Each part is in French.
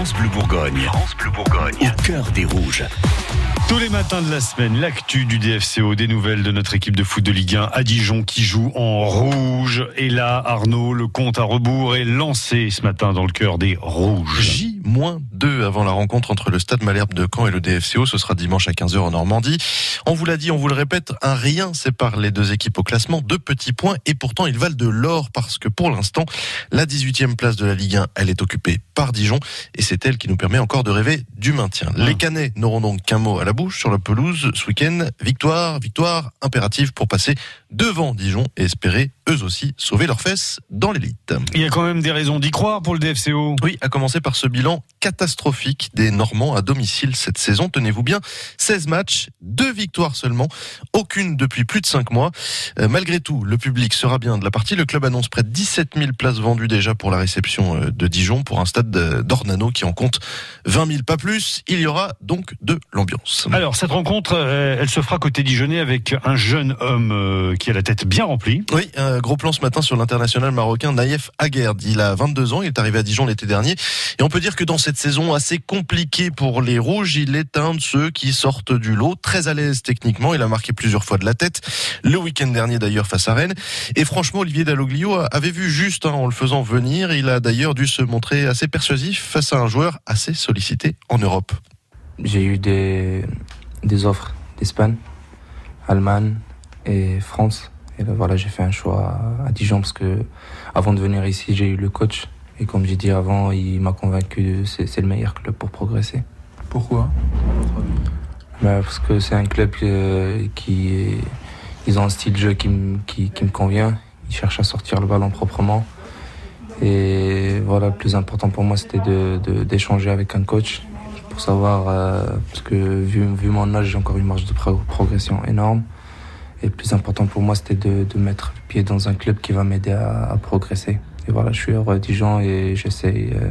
France Bleu Bourgogne. France Bleu Bourgogne. Au cœur des rouges. Tous les matins de la semaine, l'actu du DFCO, des nouvelles de notre équipe de foot de Ligue 1 à Dijon qui joue en rouge. Et là, Arnaud, le compte à rebours est lancé ce matin dans le cœur des rouges. J-2 avant la rencontre entre le Stade Malherbe de Caen et le DFCO. Ce sera dimanche à 15h en Normandie. On vous l'a dit, on vous le répète, un rien sépare les deux équipes au classement. Deux petits points et pourtant ils valent de l'or parce que pour l'instant, la 18e place de la Ligue 1, elle est occupée par Dijon et c'est elle qui nous permet encore de rêver du maintien. Les Canets n'auront donc qu'un mot à la bouche sur la pelouse ce week-end. Victoire, victoire impérative pour passer devant Dijon et espérer eux aussi sauver leurs fesses dans l'élite. Il y a quand même des raisons d'y croire pour le DFCO. Oui, à commencer par ce bilan catastrophique des Normands à domicile cette saison. Tenez-vous bien, 16 matchs, deux victoires seulement, aucune depuis plus de 5 mois. Euh, malgré tout, le public sera bien de la partie. Le club annonce près de 17 000 places vendues déjà pour la réception euh, de Dijon pour un stade d'Ornano qui en compte 20 000 pas plus. Il y aura donc de l'ambiance. Alors cette rencontre, euh, elle se fera côté Dijonais avec un jeune homme euh, qui a la tête bien remplie. Oui, un gros plan ce matin sur l'international marocain Naïef Aguerd. Il a 22 ans, il est arrivé à Dijon l'été dernier. Et on peut dire que dans cette saison assez compliquée pour les Rouges, il est un de ceux qui sortent du lot, très à l'aise techniquement. Il a marqué plusieurs fois de la tête, le week-end dernier d'ailleurs face à Rennes. Et franchement, Olivier Dalloglio avait vu juste hein, en le faisant venir. Il a d'ailleurs dû se montrer assez persuasif face à un joueur assez sollicité en Europe. J'ai eu des, offres d'Espagne, Allemagne et France. Et là, voilà, j'ai fait un choix à Dijon parce que avant de venir ici, j'ai eu le coach. Et comme j'ai dit avant, il m'a convaincu que c'est le meilleur club pour progresser. Pourquoi? Bah, Parce que c'est un club euh, qui ils ont un style de jeu qui, me- qui, qui me convient. Ils cherchent à sortir le ballon proprement. Et voilà, le plus important pour moi, c'était de- de- d'échanger avec un coach pour savoir, euh, parce que vu, vu mon âge, j'ai encore une marge de pro- progression énorme. Et le plus important pour moi, c'était de, de mettre le pied dans un club qui va m'aider à, à progresser. Et voilà, je suis heureux à Dijon et j'essaie euh,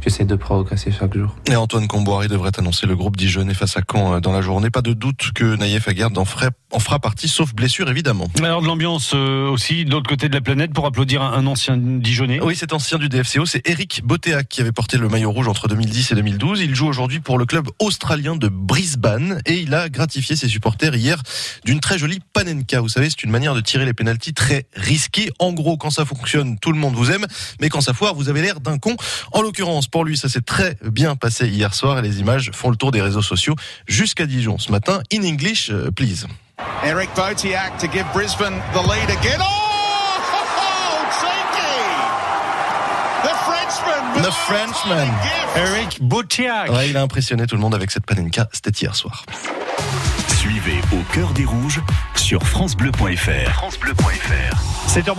j'essaie de progresser chaque jour. Et Antoine Comboiré devrait annoncer le groupe Dijonais face à Caen euh, dans la journée. Pas de doute que Naïef Aguerd en, en fera partie, sauf blessure évidemment. Alors de l'ambiance euh, aussi de l'autre côté de la planète pour applaudir un, un ancien Dijonais. Oui, cet ancien du DFCO, c'est Eric Botéac qui avait porté le maillot rouge entre 2010 et 2012. Il joue aujourd'hui pour le club australien de Brisbane et il a gratifié ses supporters hier d'une très jolie panenka. Vous savez, c'est une manière de tirer les pénalties très risquée. En gros, quand ça fonctionne, tout le monde vous aime, mais quand ça foire, vous avez l'air d'un con. En l'occurrence, pour lui, ça s'est très bien passé hier soir et les images font le tour des réseaux sociaux jusqu'à Dijon ce matin. In English, euh, please. Eric Botiak to give Brisbane the lead again. Oh, cheeky! The Frenchman. Eric Botiak. Ouais, il a impressionné tout le monde avec cette panenka. C'était hier soir. Suivez Au cœur des rouges sur FranceBleu.fr. FranceBleu.fr. 7h